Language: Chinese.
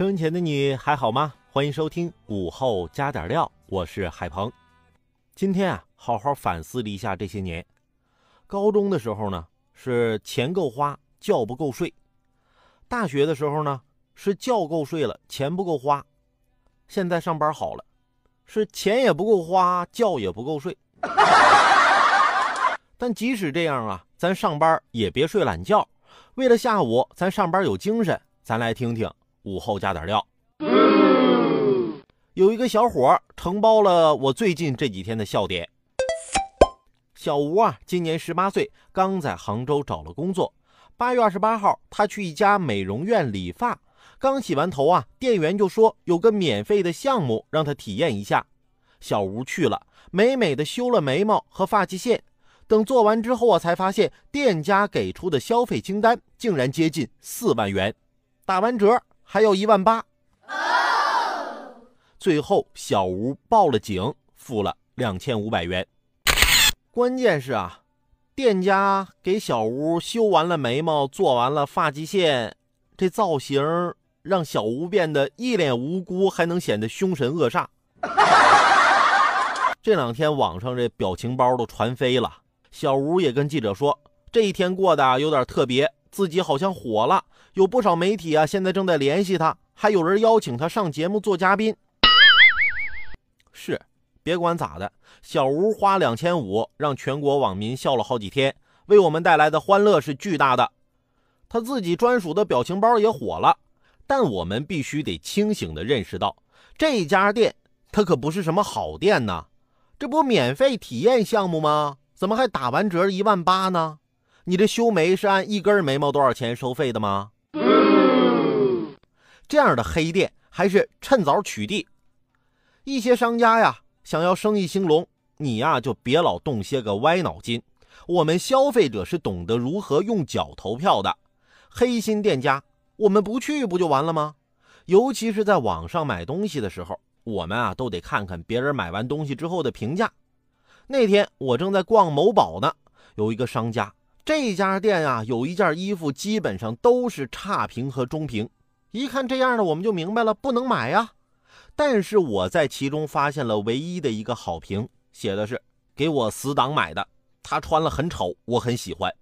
收音前的你还好吗？欢迎收听午后加点料，我是海鹏。今天啊，好好反思了一下这些年。高中的时候呢，是钱够花，觉不够睡；大学的时候呢，是觉够睡了，钱不够花。现在上班好了，是钱也不够花，觉也不够睡。但即使这样啊，咱上班也别睡懒觉。为了下午咱上班有精神，咱来听听。午后加点料。有一个小伙承包了我最近这几天的笑点。小吴啊，今年十八岁，刚在杭州找了工作。八月二十八号，他去一家美容院理发，刚洗完头啊，店员就说有个免费的项目让他体验一下。小吴去了，美美的修了眉毛和发际线。等做完之后啊，才发现店家给出的消费清单竟然接近四万元，打完折。还要一万八，最后小吴报了警，付了两千五百元。关键是啊，店家给小吴修完了眉毛，做完了发际线，这造型让小吴变得一脸无辜，还能显得凶神恶煞。这两天网上这表情包都传飞了，小吴也跟记者说，这一天过得有点特别。自己好像火了，有不少媒体啊，现在正在联系他，还有人邀请他上节目做嘉宾。是，别管咋的，小吴花两千五让全国网民笑了好几天，为我们带来的欢乐是巨大的。他自己专属的表情包也火了，但我们必须得清醒的认识到，这家店它可不是什么好店呐，这不免费体验项目吗？怎么还打完折一万八呢？你这修眉是按一根眉毛多少钱收费的吗？这样的黑店还是趁早取缔。一些商家呀，想要生意兴隆，你呀就别老动些个歪脑筋。我们消费者是懂得如何用脚投票的。黑心店家，我们不去不就完了吗？尤其是在网上买东西的时候，我们啊都得看看别人买完东西之后的评价。那天我正在逛某宝呢，有一个商家。这家店啊，有一件衣服基本上都是差评和中评，一看这样的我们就明白了，不能买呀。但是我在其中发现了唯一的一个好评，写的是给我死党买的，他穿了很丑，我很喜欢。